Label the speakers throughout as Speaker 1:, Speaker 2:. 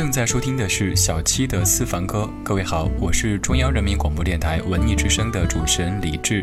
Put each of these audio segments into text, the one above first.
Speaker 1: 正在收听的是小七的私房歌。各位好，我是中央人民广播电台文艺之声的主持人李志。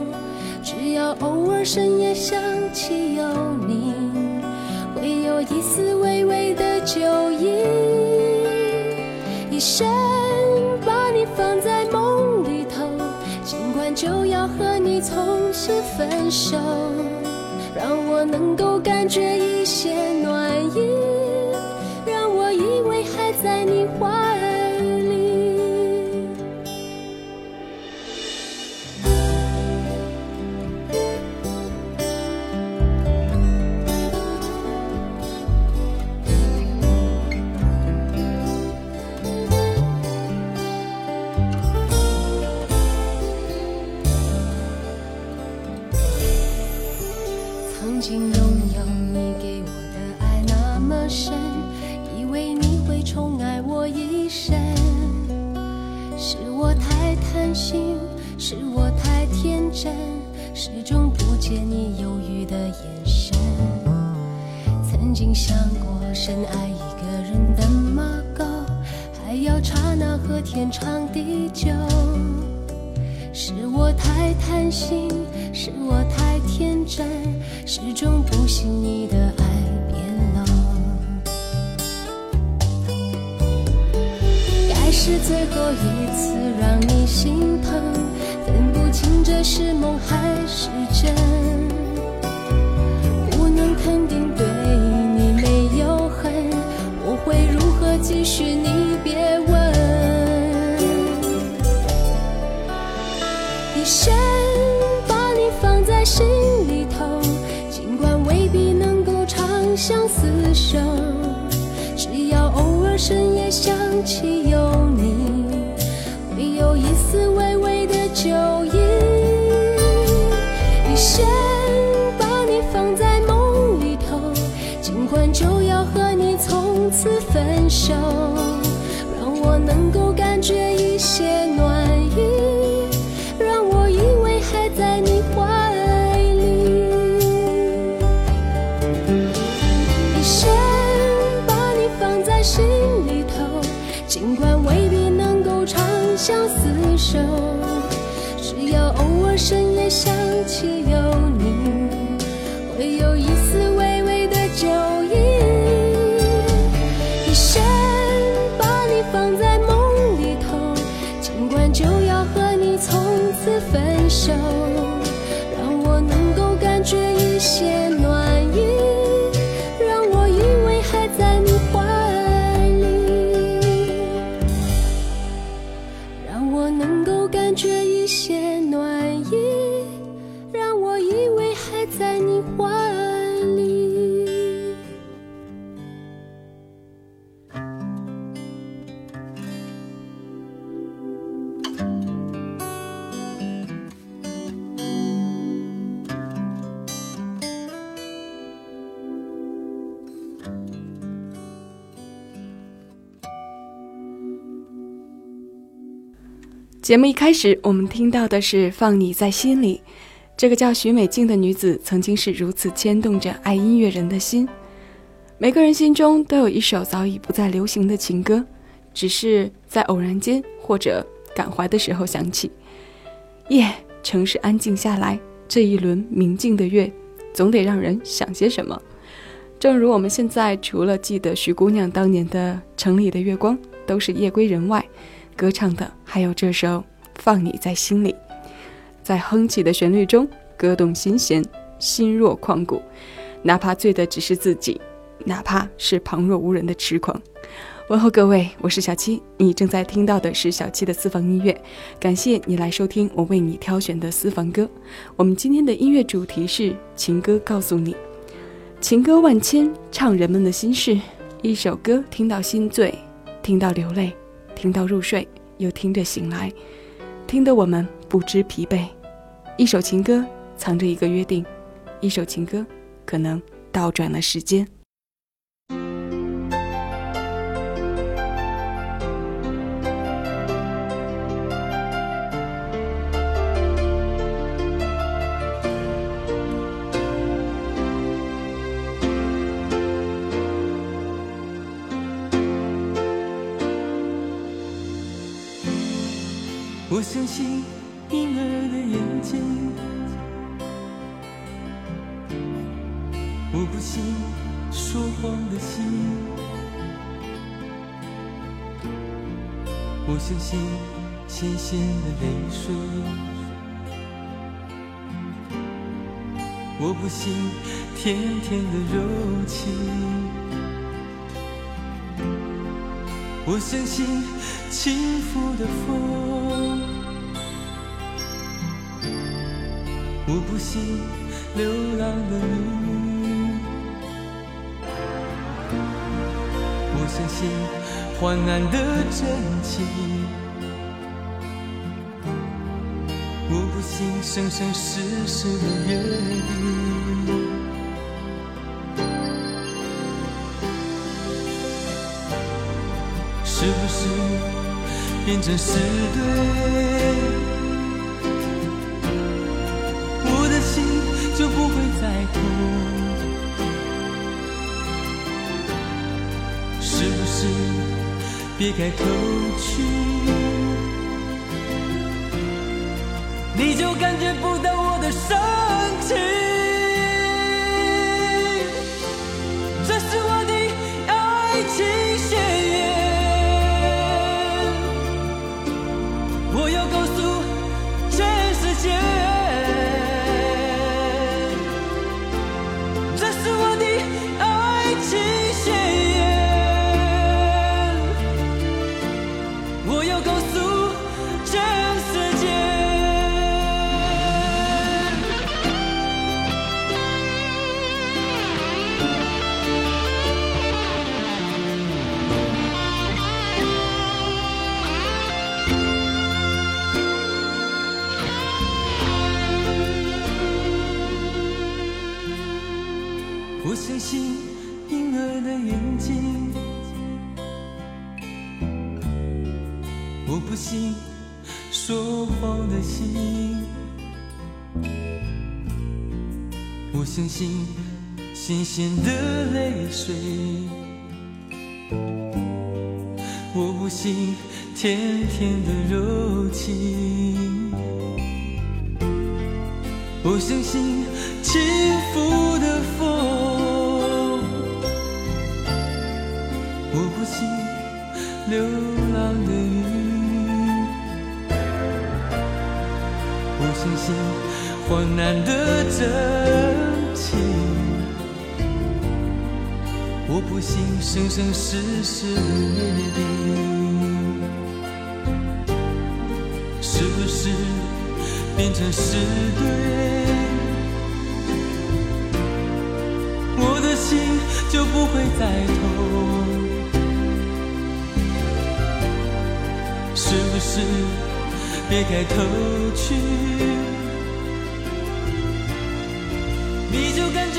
Speaker 2: 偶尔深夜想起有你，会有一丝微微的酒意。一生把你放在梦里头，尽管就要和你从此分手，让我能够感觉一些暖意。让我以为还在你怀让我能够感觉次分手，让我能够感觉一些暖
Speaker 3: 节目一开始，我们听到的是《放你在心里》。这个叫许美静的女子，曾经是如此牵动着爱音乐人的心。每个人心中都有一首早已不再流行的情歌，只是在偶然间或者感怀的时候想起。夜，城市安静下来，这一轮明净的月，总得让人想些什么。正如我们现在除了记得徐姑娘当年的《城里的月光》，都是夜归人外。歌唱的还有这首《放你在心里》，在哼起的旋律中，歌动心弦，心若旷古。哪怕醉的只是自己，哪怕是旁若无人的痴狂。问候各位，我是小七，你正在听到的是小七的私房音乐。感谢你来收听我为你挑选的私房歌。我们今天的音乐主题是情歌，告诉你，情歌万千，唱人们的心事。一首歌听到心醉，听到流泪。听到入睡，又听着醒来，听得我们不知疲惫。一首情歌藏着一个约定，一首情歌可能倒转了时间。
Speaker 4: 我相信婴儿的眼睛，我不信说谎的心，我相信咸咸的泪水，我不信甜甜的柔情，我相信轻拂的风。我不信流浪的你，我相信患难的真情，我不信生生世世的约定，是不是变成是对？别开口去，你就感觉不到我的深情。相信新鲜的泪水，我不信甜甜的柔情，我相信轻浮的风，我不信流浪的雨，我相信患难的真情。我不信生生世世的约定，是不是变成是对？我的心就不会再痛，是不是别开头去，你就跟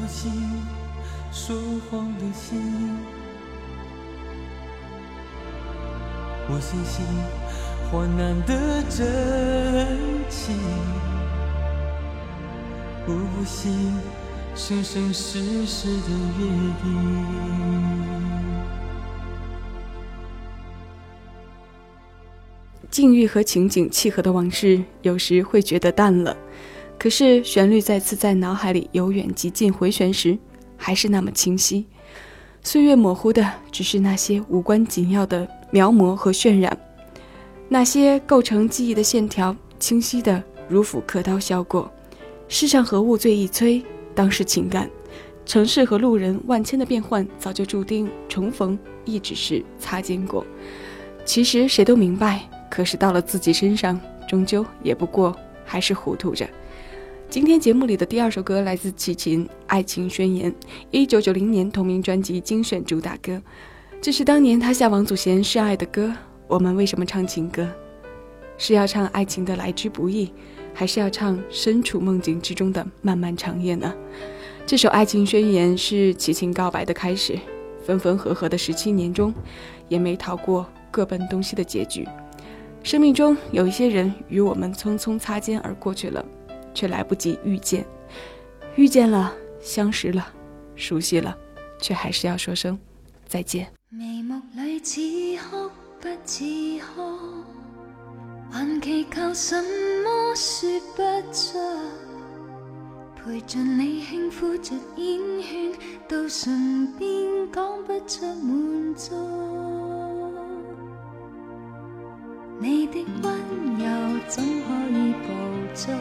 Speaker 4: 不信说谎的心，我相信患难的真情，我不信生生世世的约定。
Speaker 3: 境遇和情景契合的往事，有时会觉得淡了，可是旋律再次在脑海里由远及近回旋时，还是那么清晰。岁月模糊的，只是那些无关紧要的描摹和渲染，那些构成记忆的线条，清晰的如斧刻刀削过。世上何物最易摧？当是情感。城市和路人万千的变换，早就注定重逢，亦只是擦肩过。其实谁都明白。可是到了自己身上，终究也不过还是糊涂着。今天节目里的第二首歌来自齐秦，《爱情宣言》，一九九零年同名专辑精选主打歌。这是当年他向王祖贤示爱的歌。我们为什么唱情歌？是要唱爱情的来之不易，还是要唱身处梦境之中的漫漫长夜呢？这首《爱情宣言》是齐秦告白的开始。分分合合的十七年中，也没逃过各奔东西的结局。生命中有一些人与我们匆匆擦肩而过去了，却来不及遇见。遇见了，相识了，熟悉了，却还是要说声再见。
Speaker 5: 眉目里似哭不似哭，还祈求什么说不出。陪着你轻呼着烟圈，到唇边讲不出满足。你的温柔怎可以捕捉？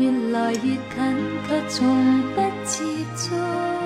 Speaker 5: 越来越近，却从不接触。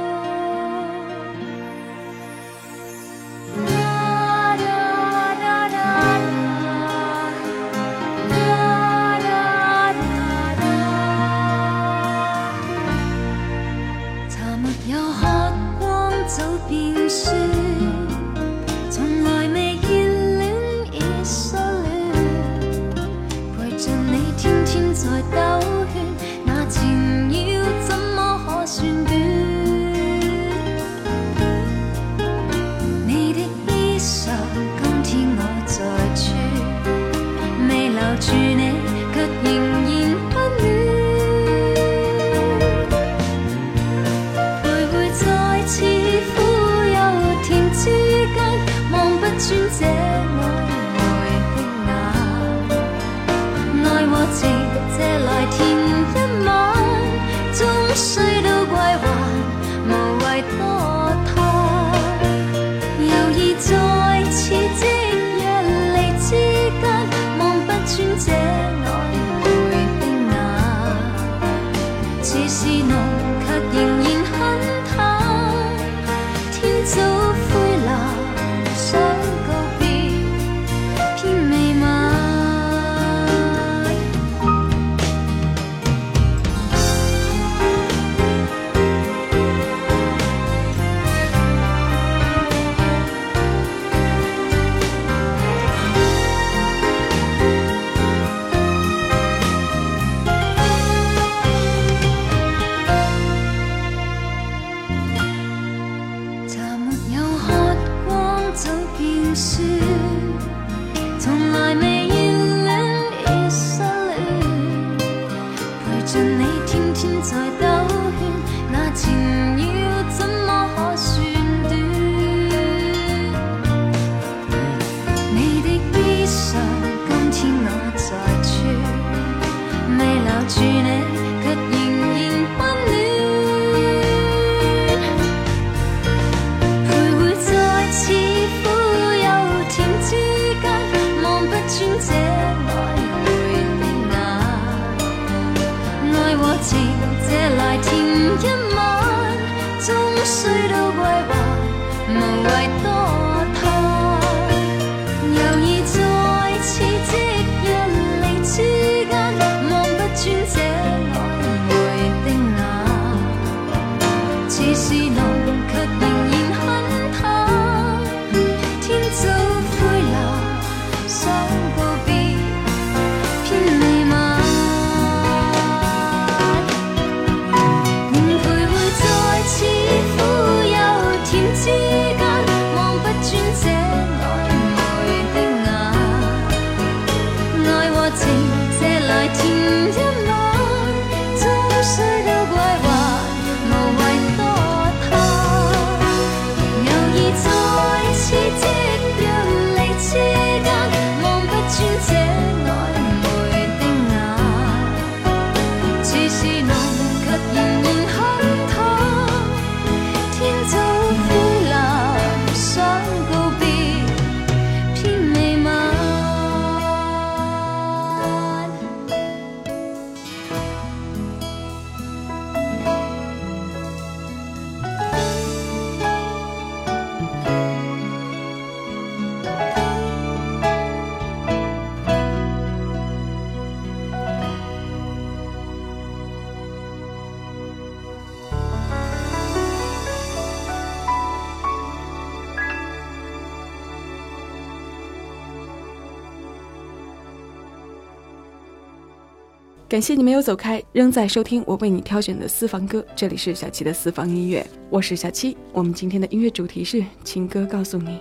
Speaker 3: 感谢你没有走开，仍在收听我为你挑选的私房歌。这里是小七的私房音乐，我是小七。我们今天的音乐主题是情歌，告诉你。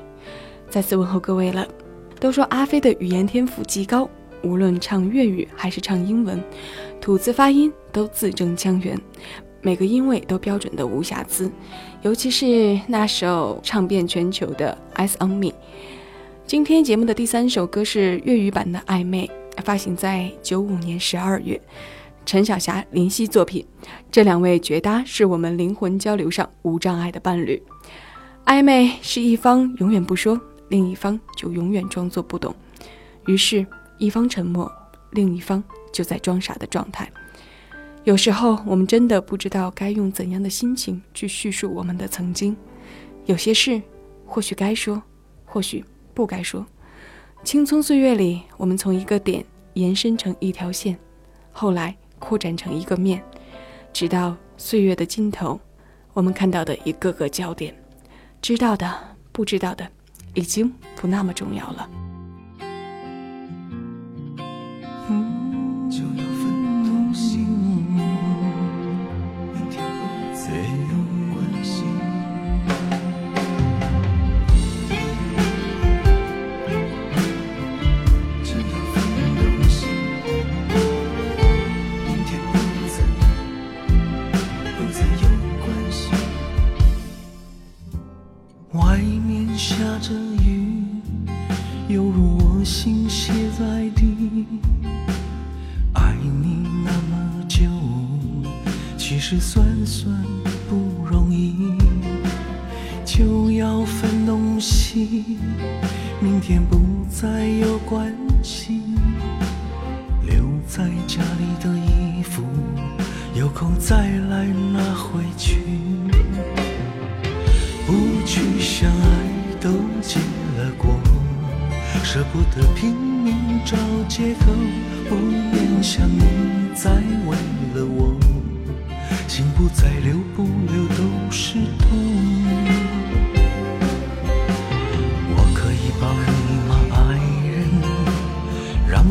Speaker 3: 再次问候各位了。都说阿飞的语言天赋极高，无论唱粤语还是唱英文，吐字发音都字正腔圆，每个音位都标准的无瑕疵。尤其是那首唱遍全球的《Eyes on Me》。今天节目的第三首歌是粤语版的《暧昧》。发行在九五年十二月，陈小霞、林夕作品。这两位绝搭，是我们灵魂交流上无障碍的伴侣。暧昧是一方永远不说，另一方就永远装作不懂，于是，一方沉默，另一方就在装傻的状态。有时候，我们真的不知道该用怎样的心情去叙述我们的曾经。有些事，或许该说，或许不该说。青葱岁月里，我们从一个点延伸成一条线，后来扩展成一个面，直到岁月的尽头，我们看到的一个个焦点，知道的、不知道的，已经不那么重要了。
Speaker 6: 明天不再有关系。留在家里的衣服，有空再来拿回去。不去想爱都结了果，舍不得拼命找借口，不愿想你再为了我。心不再留不留都是痛。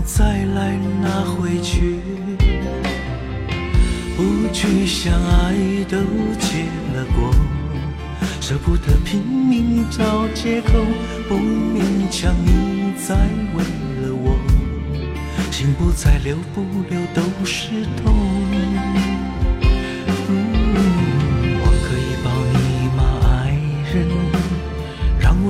Speaker 6: 再来拿回去，不去想爱都结了果，舍不得拼命找借口，不勉强你再为了我，心不再留不留都是痛。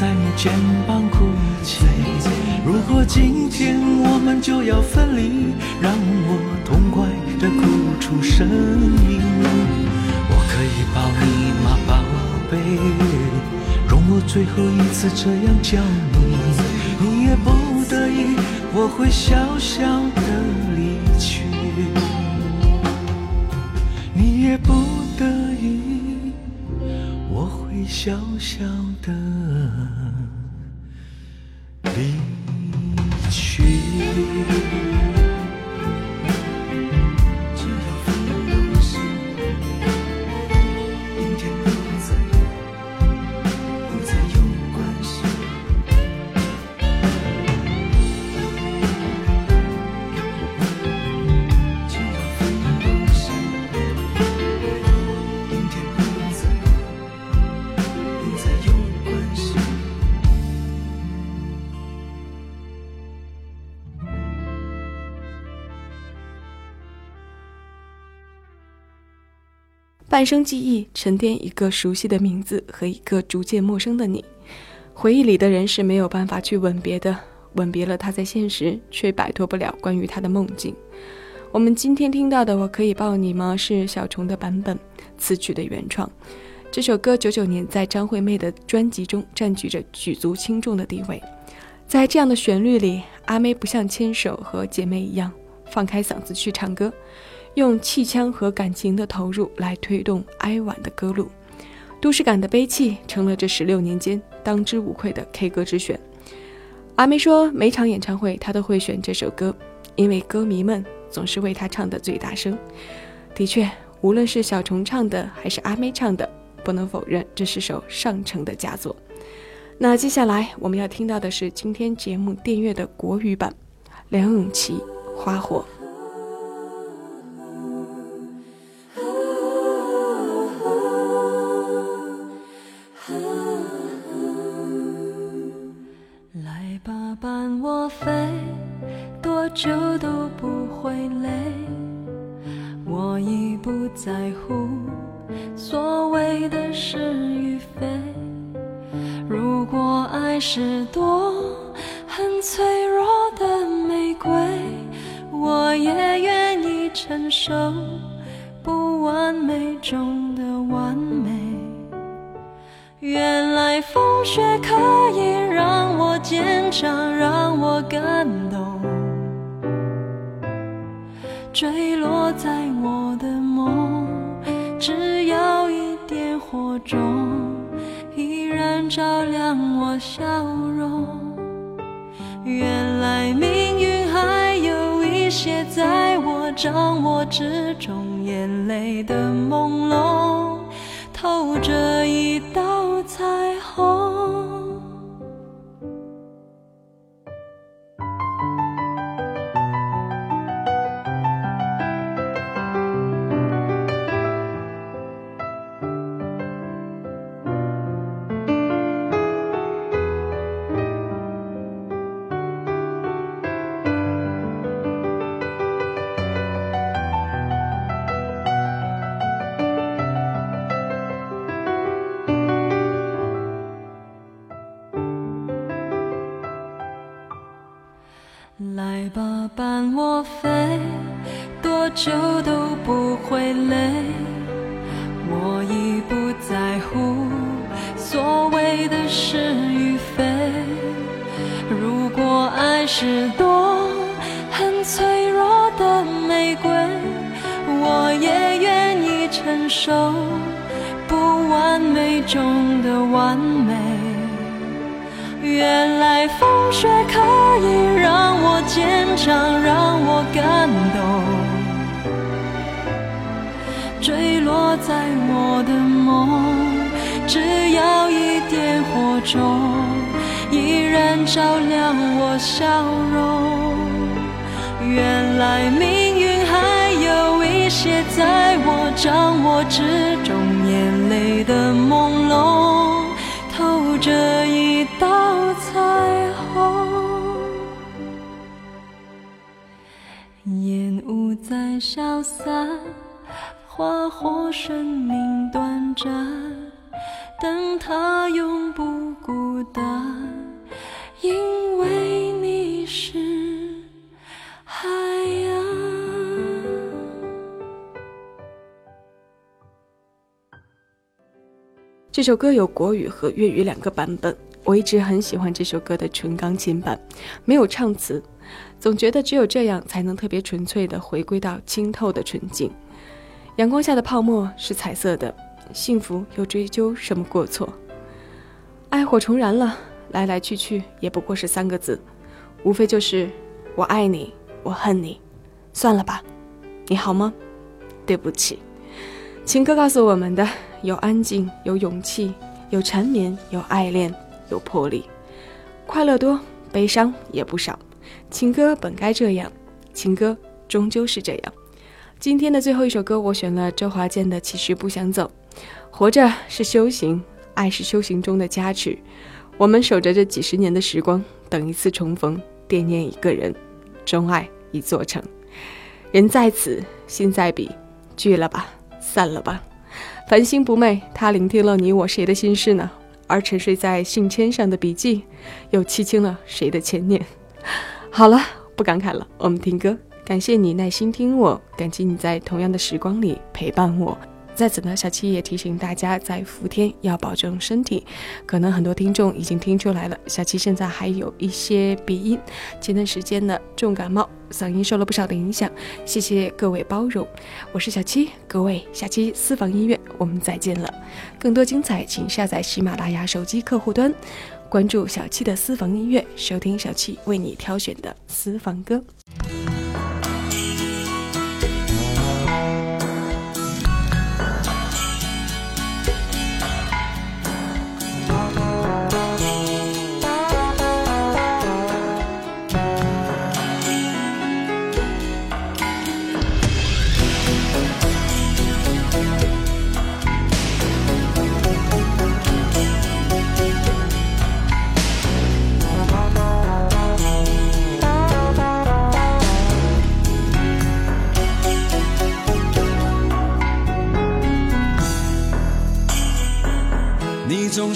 Speaker 6: 在你肩膀哭泣。如果今天我们就要分离，让我痛快的哭出声音。我可以抱你吗，宝贝？容我最后一次这样叫你，你也不得已，
Speaker 4: 我会小小的离去，你也不得已，小小的离去。
Speaker 3: 半生记忆，沉淀一个熟悉的名字和一个逐渐陌生的你。回忆里的人是没有办法去吻别的，吻别了他在现实，却摆脱不了关于他的梦境。我们今天听到的《我可以抱你吗》是小虫的版本，词曲的原创。这首歌九九年在张惠妹的专辑中占据着举足轻重的地位。在这样的旋律里，阿妹不像牵手和姐妹一样放开嗓子去唱歌。用气腔和感情的投入来推动哀婉的歌路，都市感的悲泣成了这十六年间当之无愧的 K 歌之选。阿妹说，每场演唱会她都会选这首歌，因为歌迷们总是为她唱的最大声。的确，无论是小虫唱的还是阿妹唱的，不能否认这是首上乘的佳作。那接下来我们要听到的是今天节目电乐的国语版，梁咏琪《花火》。
Speaker 5: 伴我飞多久都不会累我已不在乎所谓的是与非。如果爱是朵很脆弱的玫瑰我也愿意承受不完美中的完美。原来风雪可以坚强让我感动坠落在我的梦，只要一点火种，依然照亮我笑容。原来命运还有一些在我掌握之中，眼泪的朦胧，透着一道彩虹。掌握之中，眼泪的朦胧，透着一道彩虹。烟雾在消散。花火生命短暂，但它永不孤单，因为你是海
Speaker 3: 这首歌有国语和粤语两个版本，我一直很喜欢这首歌的纯钢琴版，没有唱词。总觉得只有这样才能特别纯粹的回归到清透的纯净。阳光下的泡沫是彩色的，幸福又追究什么过错？爱火重燃了，来来去去也不过是三个字，无非就是我爱你，我恨你，算了吧，你好吗？对不起。情歌告诉我们的有安静，有勇气，有缠绵，有爱恋，有魄力，快乐多，悲伤也不少。情歌本该这样，情歌终究是这样。今天的最后一首歌，我选了周华健的《其实不想走》。活着是修行，爱是修行中的加持。我们守着这几十年的时光，等一次重逢，惦念一个人，钟爱一座城。人在此，心在彼，聚了吧，散了吧。繁星不寐，他聆听了你我谁的心事呢？而沉睡在信笺上的笔记，又凄清了谁的牵念？好了，不感慨了，我们听歌。感谢你耐心听我，感激你在同样的时光里陪伴我。在此呢，小七也提醒大家，在伏天要保重身体。可能很多听众已经听出来了，小七现在还有一些鼻音，前段时间呢重感冒，嗓音受了不少的影响，谢谢各位包容。我是小七，各位下期私房音乐我们再见了。更多精彩，请下载喜马拉雅手机客户端，关注小七的私房音乐，收听小七为你挑选的私房歌。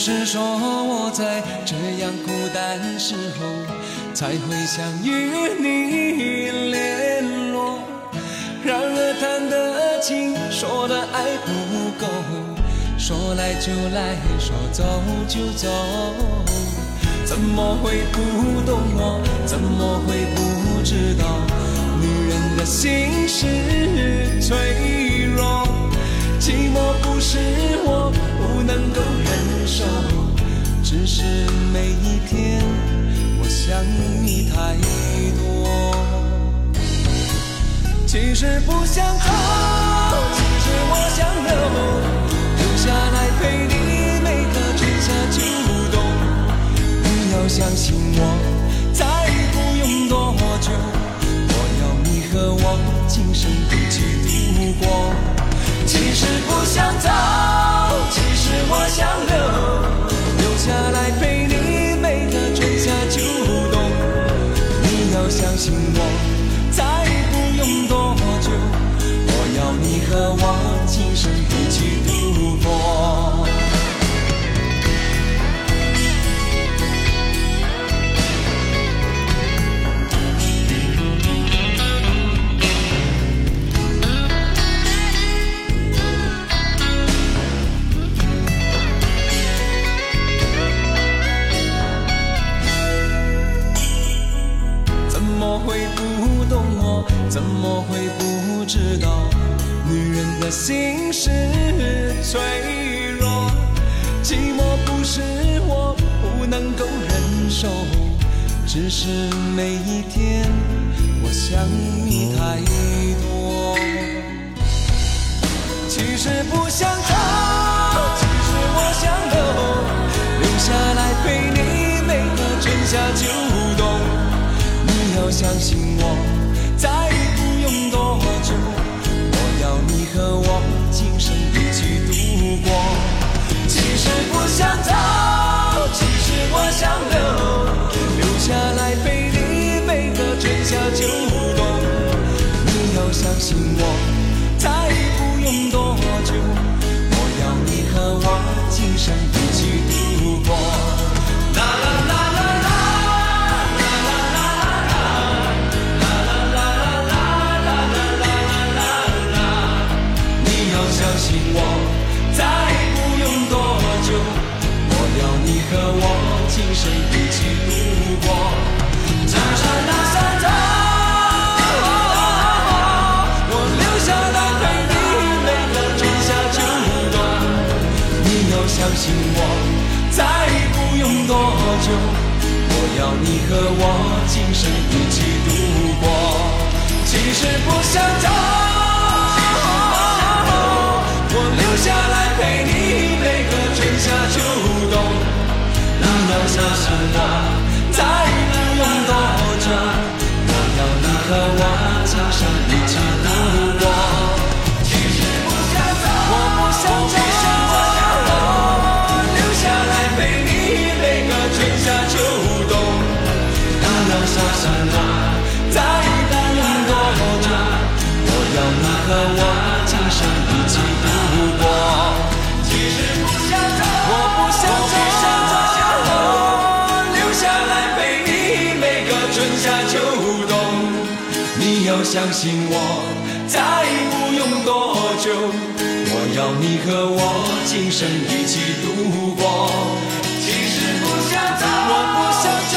Speaker 4: 是说我在这样孤单时候才会想与你联络。然而谈的情，说的爱不够，说来就来，说走就走，怎么会不懂你太多。其实不想走，其实我想留，留下来陪你每个春夏秋冬。你要相信我，再不用多久，我要你和我今生一起度过。其实不想走，其实我想留，留下来陪一起度过。啦啦啦啦啦。你要相信我，再不用多久，我要你和我今生一起度过。信我，再不用多久，我要你和我今生一起度过。其实不想走，我留下来陪你每个春夏秋冬。你要相信我，再不用多久，我要你和我今生一起度过。要相信我，再不用多久，我要你和我今生一起度过。其实不想走，我不想走，